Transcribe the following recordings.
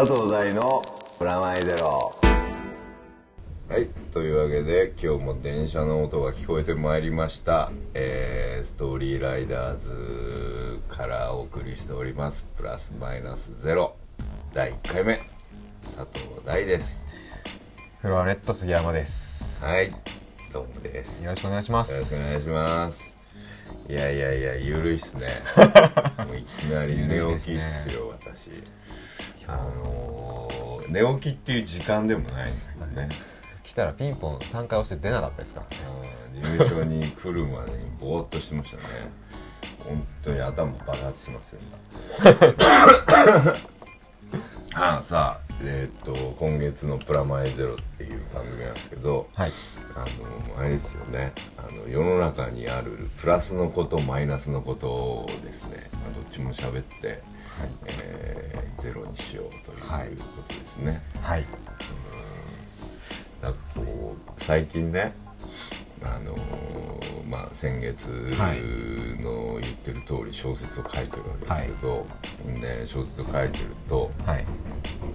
佐藤大のプラマイゼロ。はいというわけで今日も電車の音が聞こえてまいりました、えーストーリーライダーズからお送りしております。プラスマイナスゼロ。第1回目。佐藤大です。フロアレット杉山です。はいどうもです。よろしくお願いしまよろしくおす願いします。いやいやいやゆるいっすね。もういきなり寝起きっすよ私あのー寝起きっていう時間でもないんですけどね。来たらピンポン3回押して出なかったですか事務所に来るまでにぼーっとしてましたね。本当に頭爆発しますよ今。あさあえーっと今月の「プラマイゼロ」っていう番組なんですけどはい。あのあれですよね。あの世の中にあるプラスのことマイナスのことをですね、まあ、どっちも喋って、えーゼロにしようというはい。ことですね、はい。なんかこう最近ねあのーまあ先月の言ってる通り小説を書いてるわけですけど、ね、小説を書いてるとはい。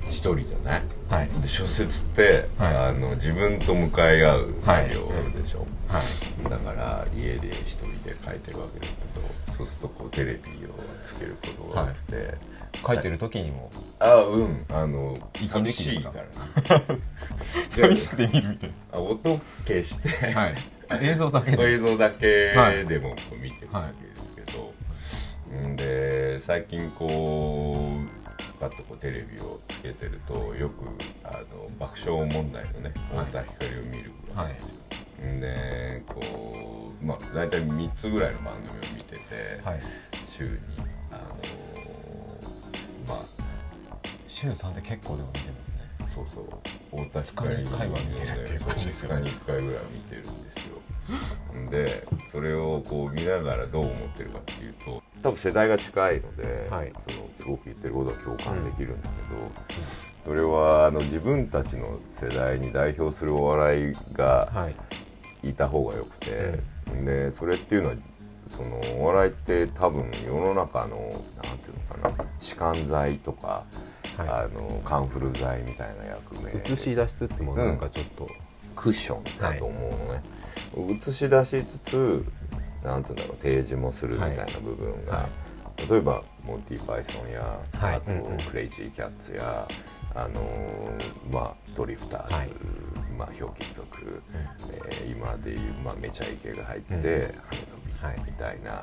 一人じゃない？はい。で小説って、はい。あの自分と向かい合う作業でしょ、はい。だから家で一人で書いてるわけだけどそうするとこうテレビをつけることが多くて、書いてる時にも。あうん。あの息寂しいからね。寂しくて。見るみたいあ音消して、なはい。映像だけで。映像だけでもこう見てるわけですけど、んで最近こうパッとこうテレビをつけてるとよくあの爆笑問題のねはい。太田光を見るわけですよ、んでこうまあ大体3つぐらいの番組を見てて、はい。週にあのまあ週3って結構でも見てますね。そうそう。太田光二日に一回は見てるっていう感じです2日に1回ぐらいは見てるんですよ。でそれをこう見ながらどう思ってるかっていうと多分世代が近いので、はい。そのすごく言ってることは共感できるんだけど、それはあの自分たちの世代に代表するお笑いがはい。いた方がよくて、でそれっていうのはそのお笑いって多分世の中のなんていうのかな弛緩剤とか、はあのカンフル剤みたいな役目い映し出しつつもなんかちょっと。クッションだと思うのね、映し出しつつなんていうんだろう提示もするみたいな部分が、は例えばモンティ・パイソンや、はい。あと、うんうん。クレイジー・キャッツやあのーまあドリフターズ、はい。まあひょうきん族、えー今でいう、まあ、めちゃイケが入って、うん。跳ねはい飛びみたいな、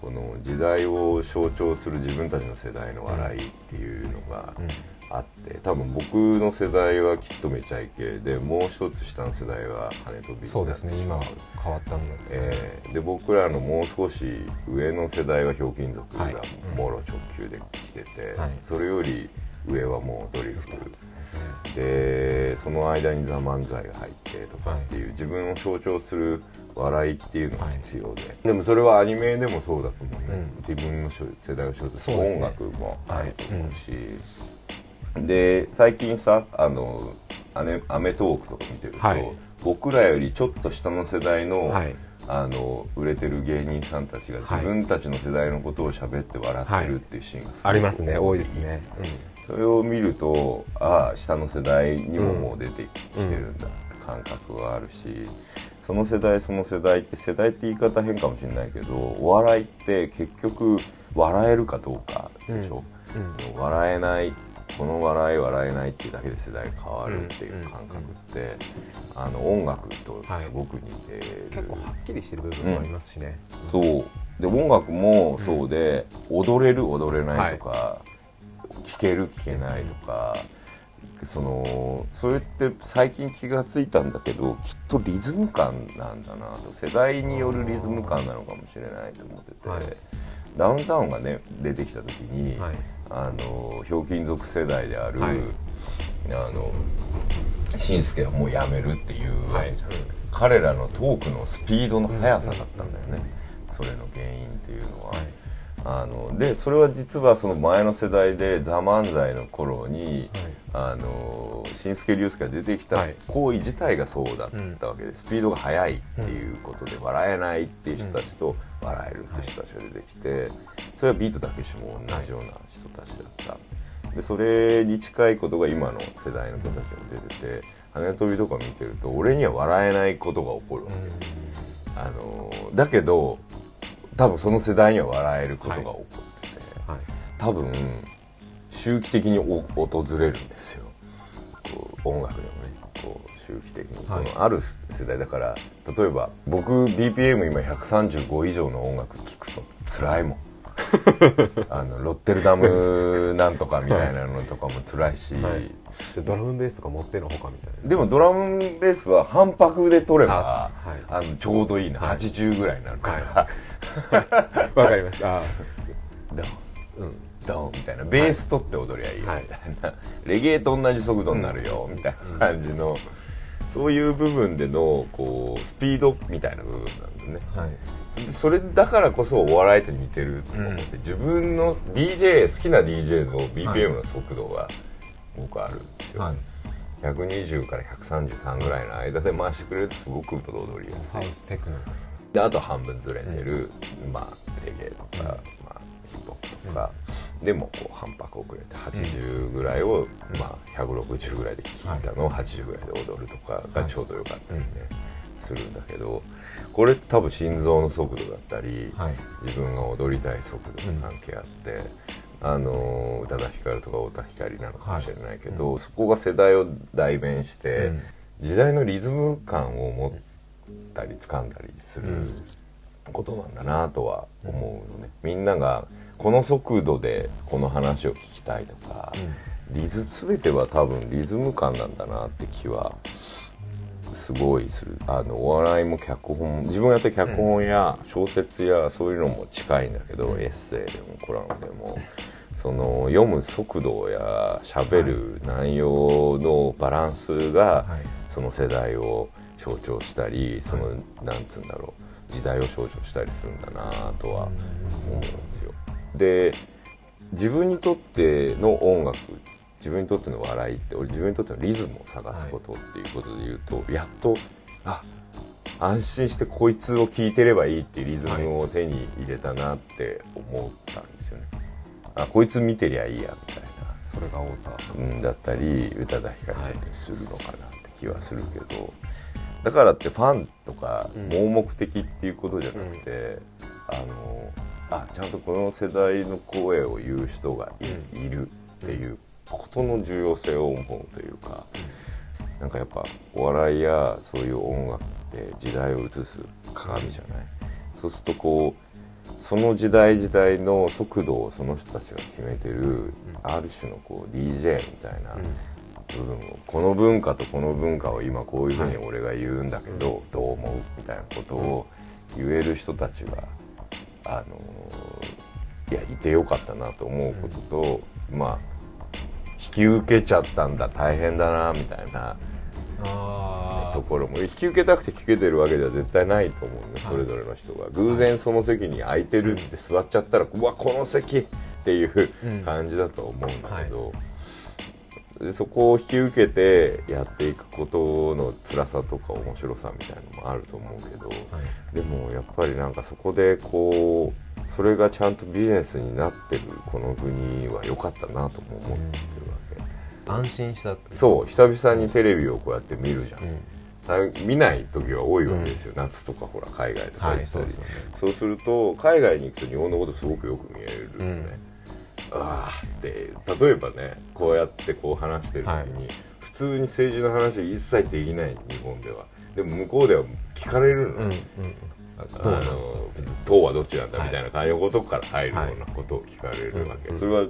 この時代を象徴する自分たちの世代の笑いっていうのがうん。あって多分僕の世代はきっとめちゃイケでもう一つ下の世代は跳ね飛びそうですね。今変わったのでえーで僕らのもう少し上の世代はひょうきん族がはい。もろ直球で来てて、はい。それより上はもうドリフでその間に「ザ・漫才」が入ってとかっていう、自分を象徴する笑いっていうのが必要で、でもそれはアニメでもそうだと思うね、自分の世代を象徴する音楽もあると思うし、で最近さあのアネアメトーークとか見てると、はい。僕らよりちょっと下の世代の,、はい。あの売れてる芸人さんたちがはい自分たちの世代のことを喋って笑ってるっていうシーンがすごくありますね。多いですねそれを見るとああ下の世代にももう出てきてるんだって感覚があるし、その世代その世代って世代って言い方変かもしれないけどお笑いって結局笑えるかどうかでしょ、うん笑えないこの笑い笑えないっていうだけで世代変わるっていう感覚って、あの音楽とすごく似てる、結構はっきりしてる部分もありますしね。そう。で音楽もそうで、踊れる踊れないとか、聴ける聴けないとか、そのそれって最近気がついたんだけどきっとリズム感なんだなと。世代によるリズム感なのかもしれないと思ってて、はい。ダウンタウンがね出てきた時に、はい。あのひょうきん族世代である、はい。あのしんすけはもうやめるっていうはい。彼らのトークのスピードの速さだったんだよね、それの原因っていうのは、はいあのでそれは実はその前の世代で「ザ漫才の頃に、あの新助竜介が出てきたはい。行為自体がそうだったわけで、スピードが速いっていうことで笑えないっていう人たちと笑えるっていう人たちが出てきてそれはビートたけしも同じような人たちだった。でそれに近いことが今の世代の子たちも出てて羽飛びとか見てると俺には笑えないことが起こるわけ、あのだけど多分その世代には笑えることが起こってて、はい多分周期的にお訪れるんですよ。音楽でもねこう周期的に、はいこのある世代だから例えば僕 BPM 今135以上の音楽聴くと辛いもん。あのロッテルダムなんとかみたいなのとかも辛いし、はい。ドラムベースとか持ってのほかみたいな。でもドラムベースは反拍で取ればあはい。あのちょうどいいな、80ぐらいになるから、わかりました。あドンうん。ドンみたいな。ベース取って踊りゃいいよ。みはい。たいな、レゲエと同じ速度になるよ。みたいな感じの、そういう部分でのこうスピードみたいな部分なんですね。はい。そそれだからこそお笑いと似てると思って、自分の DJ 好きな DJ の BPM の速度が僕あるんですよ、はい。120から133ぐらいの間で回してくれるとすごく踊りやすい。ハウステクノであと半分ずれてる、まあレゲエとか、まあ、ヒップホップとか、でもこう反拍遅れて80ぐらいを、まあ、160ぐらいで聴いたのを80ぐらいで踊るとかがちょうどよかったりね、するんだけどこれ多分心臓の速度だったり、はい。自分が踊りたい速度が関係あって、あの宇多田ヒカルとか太田光なのかもしれないけど、そこが世代を代弁して、うん。時代のリズム感を持ったり掴んだりすることなんだなとは思うのね、みんながこの速度でこの話を聞きたいとか、リズ全ては多分リズム感なんだなって気はすごいする。あのお笑いも脚本自分がやった脚本や小説やそういうのも近いんだけど、エッセイでもコラムでもその読む速度や喋る内容のバランスが、はい。その世代を象徴したりその、なんつうんだろう時代を象徴したりするんだなとは思うんですよ。で自分にとっての音楽自分にとっての笑いって俺自分にとってのリズムを探すことっていうことで言うと、やっとあ安心してこいつを聴いてればいいっていうリズムを手に入れたなって思ったんですよね。あこいつ見てりゃいいやみたいな。それが太田うん、だったり宇多田ヒカルだったりするのかなって気はするけど、だからってファンとか盲目的っていうことじゃなくて、あのあちゃんとこの世代の声を言う人がい,、るっていうことの重要性を思うというか、なんかやっぱお笑いやそういう音楽って時代を映す鏡じゃない？そうするとこうその時代時代の速度をその人たちが決めてる、ある種のこう DJ みたいな部分を、この文化とこの文化を今こういうふうに俺が言うんだけど、どう思うみたいなことを言える人たちが、あのいやいてよかったなと思うことと、まあ引き受けちゃったんだ大変だなみたいなあところも引き受けたくて聞けてるわけでは絶対ないと思うね、それぞれの人が。偶然その席に空いてるって座っちゃったら、うわこの席っていう感じだと思うんだけど、でそこを引き受けてやっていくことの辛さとか面白さみたいなのもあると思うけど、でもやっぱりなんかそこでこうそれがちゃんとビジネスになってるこの国は良かったなとも思ってるわけ。安心したそう久々にテレビをこうやって見るじゃん、た見ない時は多いわけですよ、夏とかほら海外とか行ったり、はいそうですよね。そうすると海外に行くと日本のことすごくよく見えるよね、ああって例えばねこうやってこう話してる時に、はい。普通に政治の話一切できない日本では。でも向こうでは聞かれるの、うんうんあの党はどっちなんだみたいな感じのことから入るようなことを聞かれるわけ、はい。それは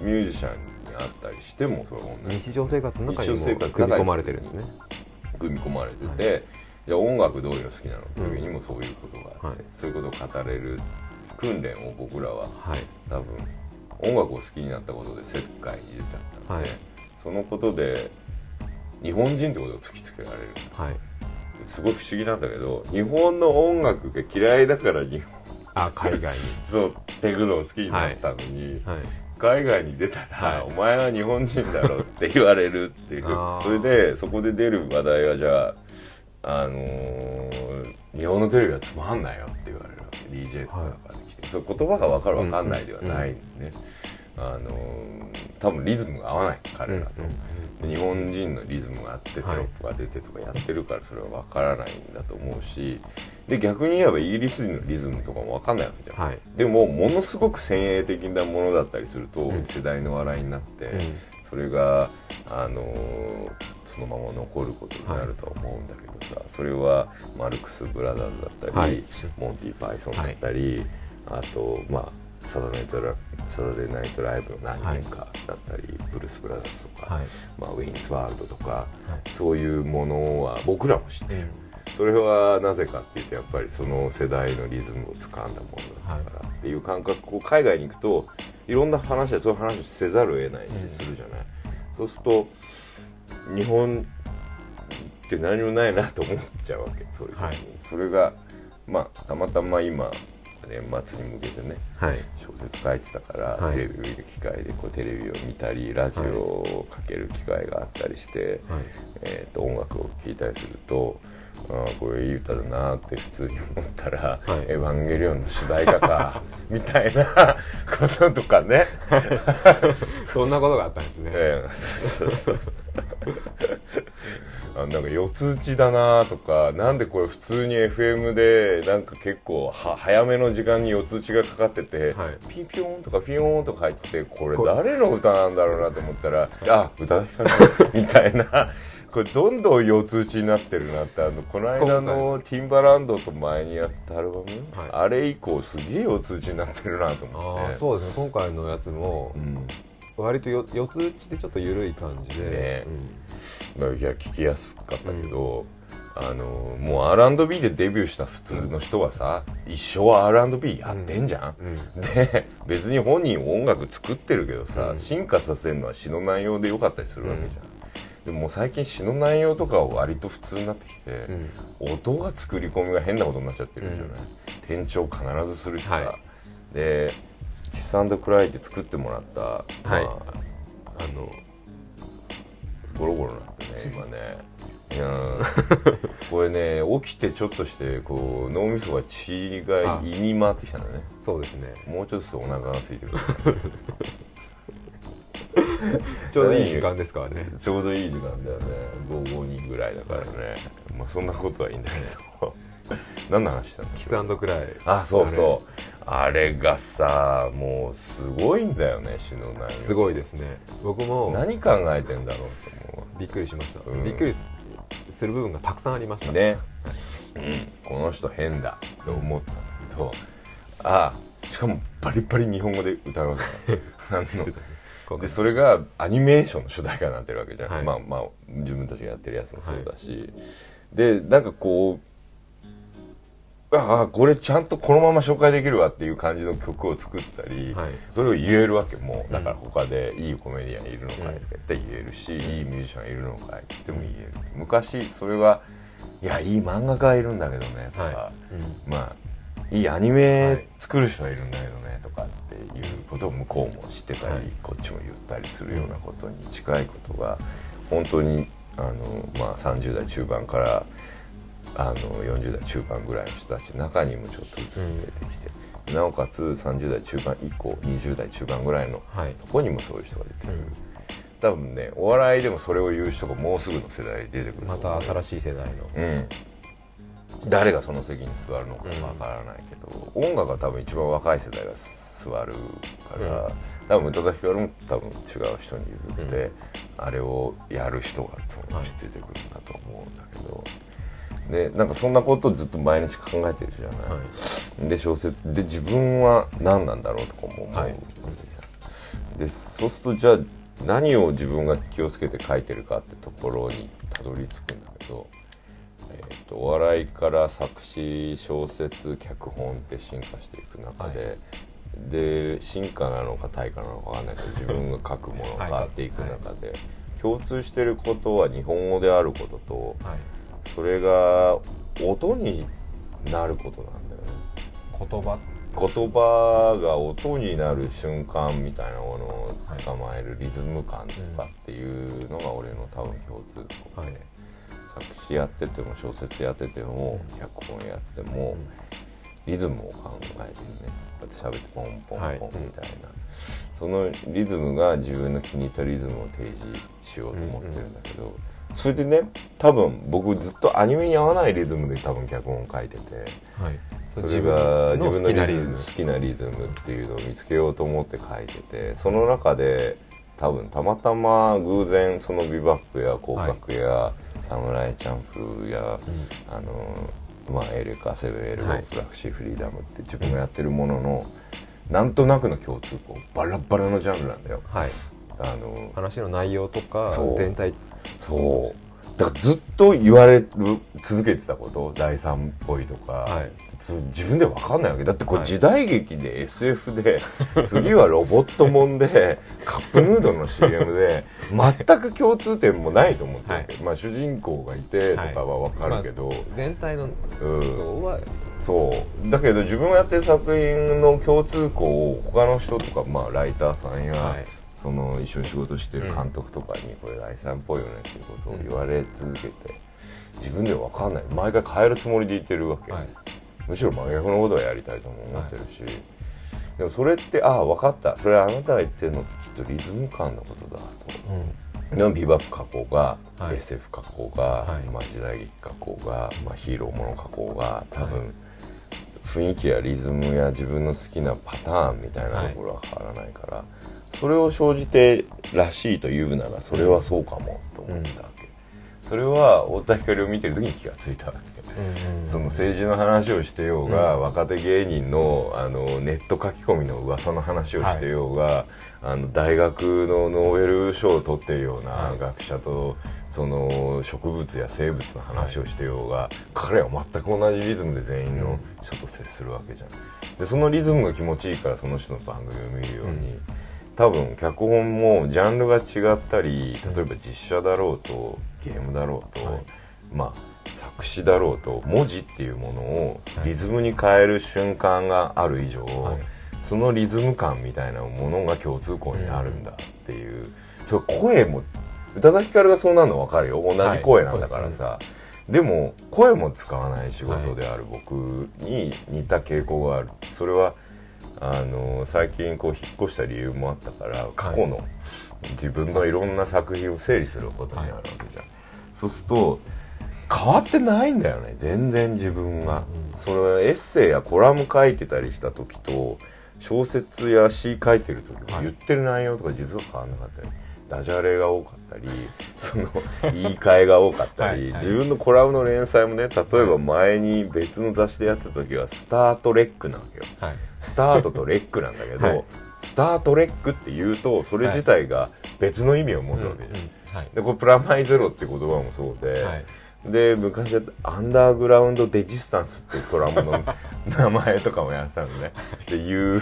ミュージシャンにあったりしてもそれ日常生活の中にも組み込まれてるんですね。組み込まれてて、じゃあ音楽どういうの好きなのって時にもそういうことがあって、はい。そういうことを語れる訓練を僕らははい。多分音楽を好きになったことで世界に出ちゃったので、はい。そのことで日本人ってことを突きつけられる。はい。すごい不思議なんだけど日本の音楽が嫌いだから日本あ海外に。そうテクノを好きになったのに、はい。海外に出たら、はい。お前は日本人だろって言われるっていう。それでそこで出る話題はじゃあ、あのー日本のテレビはつまんないよって言われるわけ。DJ とかが来て、そう言葉が分かる分かんないではないね、あの多分リズムが合わない彼らと、日本人のリズムがあってテロップが出てとかやってるからそれは分からないんだと思うしで逆に言えばイギリス人のリズムとかも分かんないわけじゃん、はい。でもものすごく先鋭的なものだったりすると、うん。世代の笑いになって、うん。それが、あのーそのまま残ることになるとは思うんだけどさ、それはマルクス・ブラザーズだったり、はい。モンティ・パイソンだったり、あとまあサタデーナイトラサタデーナイトライブの何人かだったり、ブルース・ブラザーズとか、はい。まあ、ウィーンズ・ワールドとか、い。そういうものは僕らも知ってる、それはなぜかっていうとやっぱりその世代のリズムを掴んだものだったからっていう感覚を海外に行くといろんな話でそういう話をせざるを得ないしするじゃない、そうすると日本って何もないなと思っちゃうわけそういう時に、はい。それがまあたまたま今年末に向けてねはい。小説書いてたから、はい。テレビを見る機会でこうテレビを見たりラジオをかける機会があったりして、はい。えー、と音楽を聴いたりするとあーこれいい歌だなって普通に思ったら「はい。エヴァンゲリオン」の主題歌か みたいなこととかね。そんなことがあったんですね、ええそうそうそう あなんか四つ打ちだなとかなんでこれ普通に FM でなんか結構は早めの時間に四つ打ちがかかってて、はい。ピンピョンとかフィヨーンとか入っててこれこ誰の歌なんだろうなと思ったらあ宇多田ヒカル。みたいな。これどんどん四つ打ちになってるなってあのこの間のティンバランドと前にやったアルバム、はい。あれ以降すげえ四つ打ちになってるなと思って。そうですね。今回のやつもうん割とよ四つ打ちでちょっと緩い感じで、ね。うん。まあいや聞きやすかったけど、あのもう R&B でデビューした普通の人はさ一生 R&B やってんじゃん、うん。で別に本人音楽作ってるけどさ、うん。進化させるのは詩の内容でよかったりするわけじゃん、でも最近詩の内容とかは割と普通になってきて、うん。音が作り込みが変なことになっちゃってるんじゃない、転調必ずするしさ、はい。で「キスクライ」で作ってもらった、はい。まあ、あのゴロゴロなってね今ね。いやー これね起きてちょっとしてこう脳みそが血が胃に回ってきたんだね。そうですね。もうちょっとお腹が空いてくる。ちょうどいい時間ですからね。ちょうどいい時間だよね。午後2ぐらいだからね、まあそんなことはいいんだけど。何の話したんだっけ？キスクライ。あそうそうあれがさもうすごいんだよね詩の内容。すごいですね。僕も何考えてんだろうと思びっくりしました、うん。びっくりすする部分がたくさんありました。うね、うん、この人変だ。って思ったんだけどあしかもバリバリ日本語で歌うわけ でそれがアニメーションの主題歌になってるわけじゃん、はい。まあまあ自分たちがやってるやつもそうだし、でなんかこうああこれちゃんとこのまま紹介できるわっていう感じの曲を作ったり、はい。それを言えるわけもうだから他でいいコメディアンいるのかいって言えるし、いいミュージシャンいるのかいって言っても言える昔それはいやいい漫画家いるんだけどねとか、はまあいいアニメ作る人がいるんだけどねとかっていうことを向こうも知ってたり、はい。こっちも言ったりするようなことに近いことが本当にあの、まあ、30代中盤からあの40代中盤ぐらいの人たちの中にもちょっとずつ出てきて、なおかつ30代中盤以降20代中盤ぐらいのはい。とこにもそういう人が出てくる、うん。多分ねお笑いでもそれを言う人がもうすぐの世代に出てくるまた新しい世代の。うん、誰がその席に座るのかわからないけど、音楽は多分一番若い世代が座るから、多分宇多田ヒカルも多分違う人に譲って、あれをやる人がそのうち出てくるんだと思うんだけど。でなんかそんなことをずっと毎日考えてるじゃない、はい。で小説。で自分は何なんだろうとかも思う。わはい。でそうするとじゃあ何を自分が気をつけて書いてるかってところにたどり着くんだけど、えー、とお笑いから作詞小説脚本って進化していく中で、で進化なのか退化なのかわかんないけど自分が書くものが変わっていく中で、共通してることは日本語であることとはいそれが音になることなんだよね。言葉？言葉が音になる瞬間みたいなものを捕まえるリズム感とかっていうのが俺の多分共通項で、はい。作詞やってても小説やってても脚本やっても、リズムを考えてるね。こうやって喋ってポンポンはい。ポンみたいな、そのリズムが自分の気に入ったリズムを提示しようと思ってるんだけど、それでね多分僕ずっとアニメに合わないリズムで多分脚本を書いててはい。それが自分の好きなリズム。好きなリズムっていうのを見つけようと思って書いててその中で多分たまたま偶然そのビバップや広角や、サムライチャンプルや、あのまあエレカセブンエルゴはい。フラクシーフリーダムって自分がやってるもののなんとなくの共通項バラバラのジャンルなんだよ。はい。あの話の内容とか全体そう。だからずっと言われる続けてたこと第三っぽいとか、はい。それ自分で分かんないわけ。だってこれはい。時代劇で SF で、次はロボットもんでカップヌードルの CM で 全く共通点もないと思ってるわけ、はまあ主人公がいてとかは分かるけど、まあ全体のうん。像は。そう。だけど自分がやってる作品の共通項を他の人とか、まあ、ライターさんや、はいその一緒に仕事してる監督とかにこれ第三っぽいよねっていうことを言われ続けて自分では分かんない。毎回変えるつもりで言ってるわけ、はい。むしろ真逆のことをやりたいとも思ってるし、でもそれってああ分かった。それあなたが言ってるのってきっとリズム感のことだと。でもビバップ加工が、はい。SF 加工が、はい。まあ、時代劇加工が、まあ、ヒーローもの加工が多分、雰囲気やリズムや自分の好きなパターンみたいなところは変わらないから、それを生じてらしいと言うならそれはそうかもと思ったわけ、それは太田光を見てる時に気がついたわけ、その政治の話をしてようが、若手芸人のあのネット書き込みの噂の話をしてようが、あの大学のノーベル賞を取ってるような学者とその植物や生物の話をしてようが、彼は全く同じリズムで全員の人と接するわけじゃん。でそのリズムが気持ちいいからその人の番組を見るように、多分脚本もジャンルが違ったり例えば実写だろうとゲームだろうと、はい。まあ作詞だろうと文字っていうものをリズムに変える瞬間がある以上、はい。そのリズム感みたいなものが共通項にあるんだっていう、それ声も宇多田ヒカルがそうなるの分かるよ。同じ声なんだからさ、でも声も使わない仕事である僕に似た傾向がある。それはあの最近こう引っ越した理由もあったから過去の自分のいろんな作品を整理することになるわけじゃん、そうすると変わってないんだよね。全然自分が、そのエッセイやコラム書いてたりした時と小説や詩書いてる時も言ってる内容とか実は変わんなかったり、ダジャレが多かったり その言い換えが多かったりはいはい。自分のコラムの連載もね例えば前に別の雑誌でやってた時はスタートレックなわけよ。はい。スタートとレックなんだけど、はい。スタートレックって言うとそれ自体が別の意味を持つわけじゃん、はい。でこれプラマイゼロって言葉もそうで、はいで昔はアンダーグラウンドデジスタンスっていうトラムの名前とかもやってたのね。で U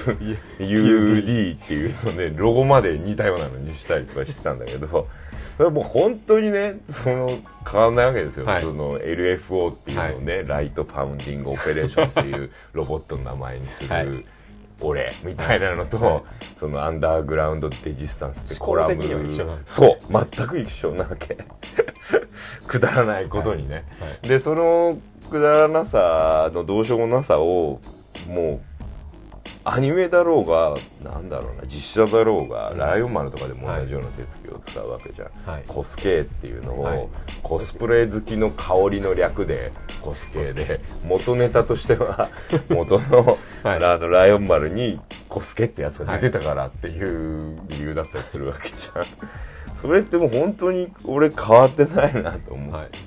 UD っていうのでロゴまで似たようなのにしたりとかしてたんだけどそれはもう本当にねその変わんないわけですよ、はい。その LFO っていうのをね、ライトファウンディングオペレーションっていうロボットの名前にする、はい俺みたいなのと、はいそのアンダーグラウンドデジスタンスってコラム。そう全く一緒なわけ。くだらないことにね、はい。でそのくだらなさのどうしようもなさをもうアニメだろうがなんだろうな実写だろうが、ライオン丸とかでも同じような手つきを使うわけじゃん、はい。コスケっていうのを、はい。コスプレ好きの香りの略でコスケで元ネタとしては 元の,、はい。あのライオン丸にコスケってやつが出てたからっていう理由だったりするわけじゃん。それってもう本当に俺変わってないなと思って、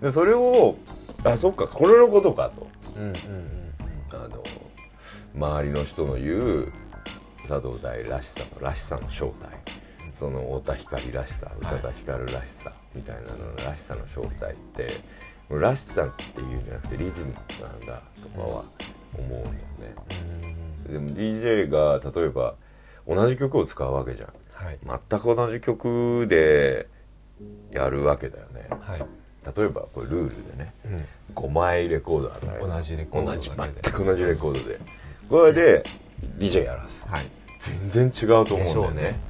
でそれをあそっかこれのことかと。うんうんうん。あの周りの人の言う佐藤大らしさのらしさの正体。その太田光らしさ宇多田ヒカルらしさみたいなののらしさの正体ってらしさっていうんじゃなくてリズムなんだとかは思うんだよね、でも DJ が例えば同じ曲を使うわけじゃん。はい。全く同じ曲でやるわけだよね。はい。例えばこれルールでね。うん。5枚レコード与える。同じレコード全く同じレコードでこれで DJ やらす。はい。全然違うと思うんだよねね。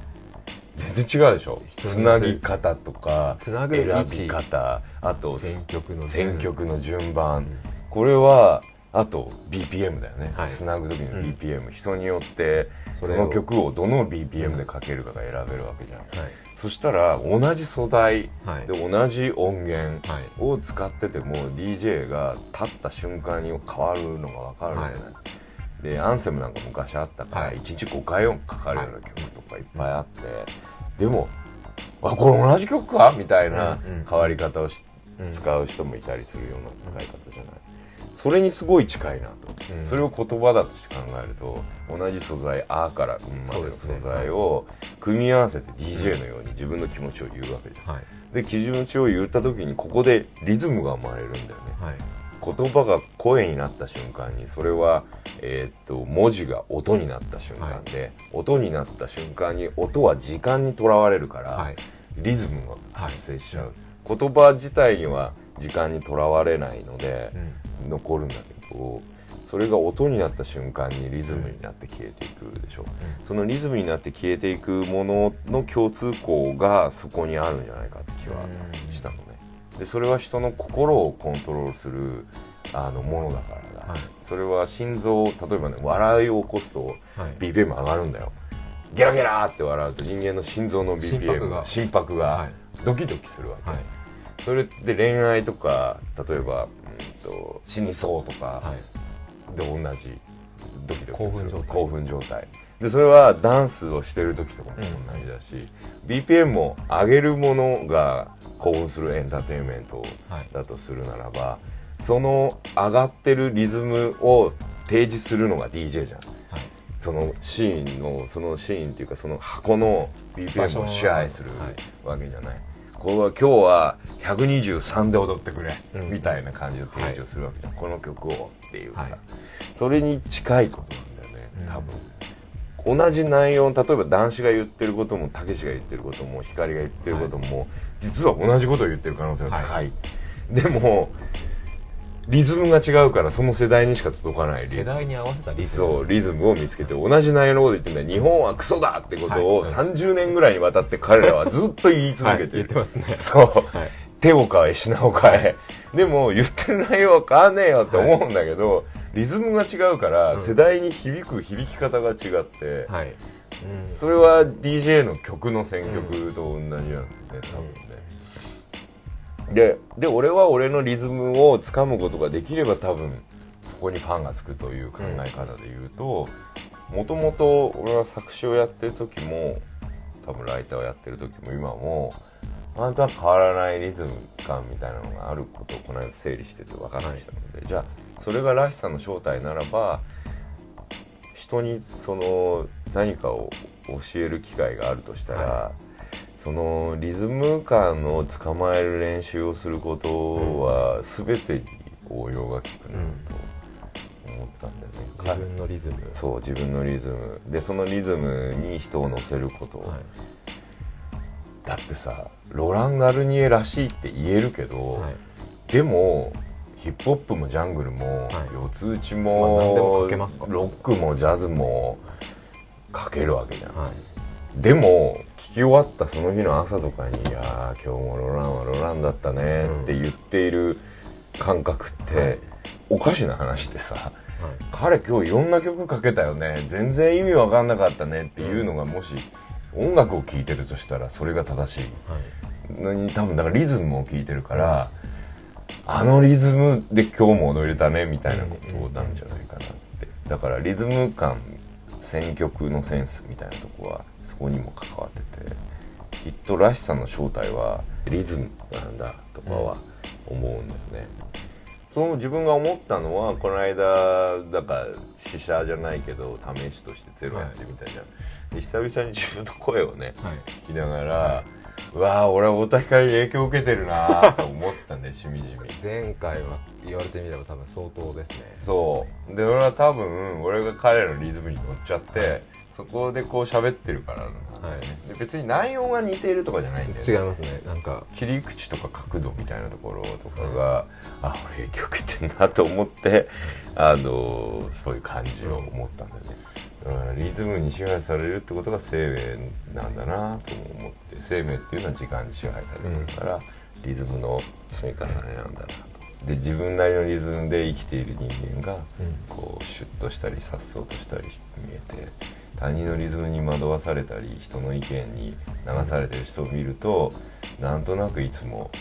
全然違うでしょ。つなぎ方とかつなぐ選び方あと選曲の選曲の順番。これはあと BPM だよね、はい。つなぐ時の BPM、人によってその曲をどの BPM でかけるかが選べるわけじゃん、はい。そしたら同じ素材はい。で同じ音源はい。を使ってても DJ が立った瞬間に変わるのが分かるじゃない、でアンセムなんか昔あったからはい。1日5回音かかるような曲とかいっぱいあって、でもあこれ同じ曲か？みたいな変わり方をし、うん。使う人もいたりするような使い方じゃない、それにすごい近いなと、うん。それを言葉だとして考えると同じ素材「あ」から「うん」までの素材を組み合わせて DJ のように自分の気持ちを言うわけじゃんはい。で基準値を言った時にここでリズムが生まれるんだよね。はい言葉が声になった瞬間にそれは、えーっと文字が音になった瞬間で、音になった瞬間に音は時間にとらわれるから、はい。リズムが発生しちゃう、言葉自体には時間にとらわれないのでうん。残るんだけどそれが音になった瞬間にリズムになって消えていくでしょ、そのリズムになって消えていくものの共通項がそこにあるんじゃないかって気はしたの。ねでそれは人の心をコントロールするあのものだからだ、はい。それは心臓例えばね笑いを起こすとはい。BPM 上がるんだよ。ゲラゲラって笑うと人間の心臓の BPM が。心拍がはい。ドキドキするわけ、はい。それで恋愛とか例えば、うん、と死にそうとか、はい。で同じドキドキする。興奮状態。でそれはダンスをしてる時とかも同じだし、BPM も上げるものが興奮するエンターテインメントはい。だとするならば、その上がってるリズムを提示するのが DJ じゃん。はい。そのシーンのそのシーンっていうかその箱の場 BPM 所を支配するはい。わけじゃない、これは今日は123で踊ってくれ、うん。みたいな感じの提示をするわけじゃん、この曲をっていうさ、はいそれに近いことなんだよね。うん。多分、同じ内容例えば男子が言ってることもたけしが言ってることも光が言ってることも、実は同じことを言ってる可能性が高い、でもリズムが違うからその世代にしか届かない世代に合わせたリズム。そうリズムを見つけて同じ内容のこと言ってんだよ。日本はクソだってことをはい。30年ぐらいにわたって彼らはずっと言い続はいけてる、言ってますね。そう、はい。手を変え品を変え、でも言ってる内容は変わんねえよって思うんだけど、リズムが違うから世代に響く響き方が違って、はい。うん。それは DJ の曲の選曲と同じなんだよね、多分ね。でで俺は俺のリズムをつかむことができれば多分そこにファンがつくという考え方で言うともともと俺は作詞をやってる時も多分ライターをやってる時も今もなんとなく変わらないリズム感みたいなのがあることをこの間整理してて分かってきたので、じゃあそれがらしさの正体ならば人にその何かを教える機会があるとしたら、そのリズム感を捕まえる練習をすることは全てに応用が効くなと思ったんだよね、自分のリズム。そう自分のリズム。でそのリズムに人を乗せること、はい。だってさロラン・ガルニエらしいって言えるけど、はい。でもヒップホップもジャングルも、はい。四つ打ちまあ何でもけますか。ロックもジャズもかけるわけじゃん、はい。でも聞き終わったその日の朝とかに「いやー今日もロランはロランだったね」って言っている感覚って、おかしな話でさはい。彼今日いろんな曲かけたよね全然意味わかんなかったねっていうのがもし音楽を聴いてるとしたらそれが正しい。はい。多分だからリズムを聴いてるから、あのリズムで今日も踊れたねみたいなことなんじゃないかなって。だからリズム感選曲のセンスみたいなとこはそこにも関わっててきっとらしさの正体はリズムなんだとかは思うんだよね。その自分が思ったのはこの間だから試写じゃないけど試しとしてゼロやってみたじゃん、で久々に自分の声をねはい。聞きながら、うわー俺は太田光に影響を受けてるなーと思ってたんでしみじみ。前回は言われてみれば多分相当ですね。そう。で俺は多分俺が彼のリズムに乗っちゃって、そこでこう喋ってるからなんですね、で別に内容が似ているとかじゃないんだよね。違いますね。なんか切り口とか角度みたいなところとかが、あ俺影響受けてんなと思ってあのそういう感じを思ったんだよね。だからリズムに支配されるってことが生命なんだなとも思って生命っていうのは時間に支配されてるから、リズムの積み重ねなんだなとで自分なりのリズムで生きている人間がこうシュッとしたりさっそうとしたり見えて他人のリズムに惑わされたり人の意見に流されてる人を見るとなんとなくいつも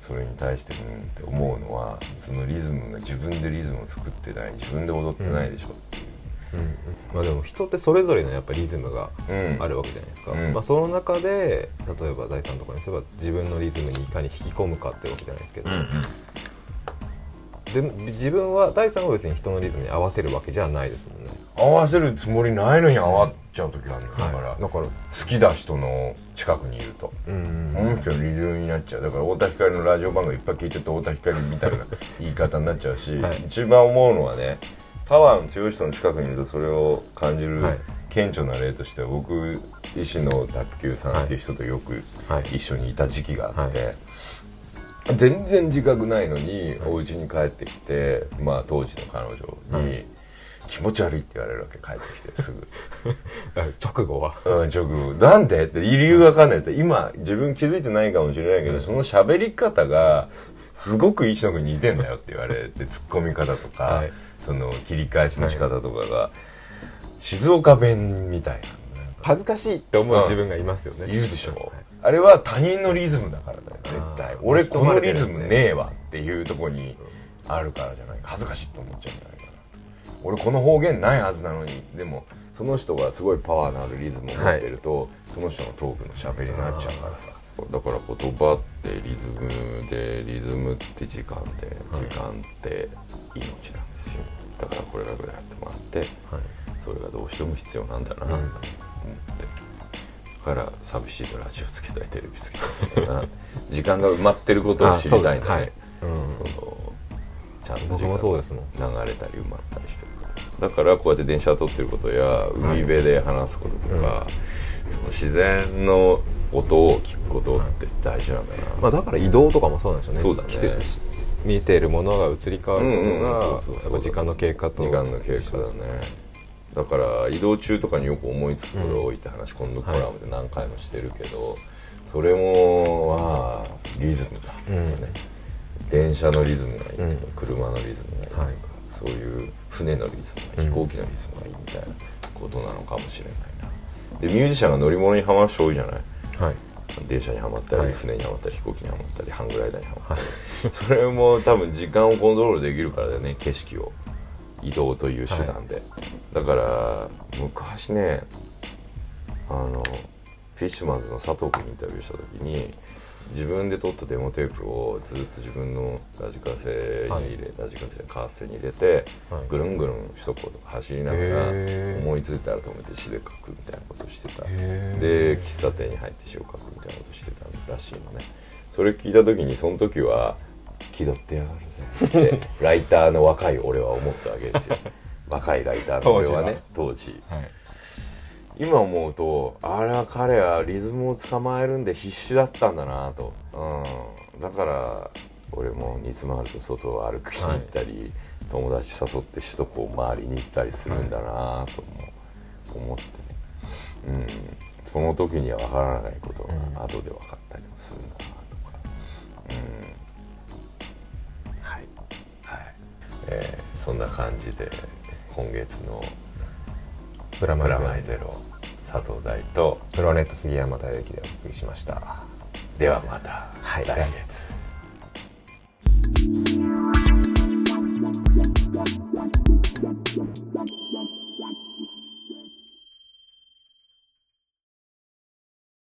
それに対してうんって思うのはそのリズムが自分でリズムを作ってない自分で踊ってないでしょっていう。うんうん。まあでも人ってそれぞれのやっぱリズムがうん。あるわけじゃないですか、うん。まあ、その中で例えば第三とかにすれば自分のリズムにいかに引き込むかってわけじゃないですけど、で自分は第三は別に人のリズムに合わせるわけじゃないですもんね。合わせるつもりないのに合わっちゃう時あるのだから、だから好きだ人の近くにいると、うんこの人のリズムになっちゃう。だから太田光のラジオ番組いっぱい聞いてて太田光みたいな言い方になっちゃうし、はい。一番思うのはねパワーの強い人の近くにいるとそれを感じるはい。顕著な例としては僕石野卓球さんっていう人とよくはい。一緒にいた時期があって、は全然自覚ないのに、お家に帰ってきて、まあ、当時の彼女に、気持ち悪いって言われるわけ帰ってきて すぐ。直後は？うん、直後。なんで？って理由がわかんないって。今自分気づいてないかもしれないけど、その喋り方がすごく石野君に似てんだよって言われてツッコみ方とか、はいその切り返しの仕方とかが、静岡弁みたいな。恥ずかしいって思う自分がいますよね、いるでしょ、はい。あれは他人のリズムだからだよ絶対。俺このリズムね。ねえわっていうとこにあるからじゃない？恥ずかしいと思っちゃうんじゃないかな。俺この方言ないはずなのに。でもその人がすごいパワーのあるリズムを持ってると、その人のトークのしゃべりになっちゃうからさだから言葉ってリズムでリズムって時間で時間って命なんですよ。だからこれがぐらいやってもらって、はい。それがどうしても必要なんだなと思って、だから寂しいとラジオつけたりテレビつけたりな。時間が埋まってることを知りたいんだね、あそうですうん。そのちゃんと僕もそうですもん。流れたり埋まったりしてることだからこうやって電車を撮ってることや海辺で話すこととか、その自然の音を聞くことって大事なんだな、まあ、だから移動とかもそうなんでしょうね。そうだね。見ているものが移り変わるうんうんことがやっぱ時間の経過と。時間の経過だね。だから移動中とかによく思いつくことが多いって話、今度コラムで何回もしてるけど、それもまあリズムだ。よね、電車のリズムがいいとか、うん。車のリズムがいいとか、はい。そういう船のリズムが、うん。飛行機のリズムがいいみたいなことなのかもしれないなでミュージシャンが乗り物にはまる人多いじゃない？はい。電車にはまったり、はい。船にはまったり飛行機にはまったりハングライダーにはまったり、それも多分時間をコントロールできるからだよね景色を。移動という手段で、だから昔ねあのフィッシュマンズの佐藤君にインタビューした時に自分で撮ったデモテープをずっと自分のラジカセに入れ、ラジカセカーステに入れて、はい。ぐるんぐるん首都高とか走りながら思いついたら止めて詩で書くみたいなことをしてた。で喫茶店に入って詩を書くみたいなことしてたらしいのねそれ聞いた時にその時は気取ってやがるぜって ライターの若い俺は思ったわけですよ。若いライターの俺はね当時。はい今思うとあれは彼はリズムを捕まえるんで必死だったんだなと、うん、だから俺も煮詰まると外を歩きに行ったり、友達誘って首都高周りに行ったりするんだなとも思ってね、うん、その時には分からないことが後で分かったりもするんだなとか、うん、はい、はい。えーそんな感じで今月のプラマイプラマイゼロ。佐藤大とプロネット杉山大之でお送りしました。ではまたはい。来月、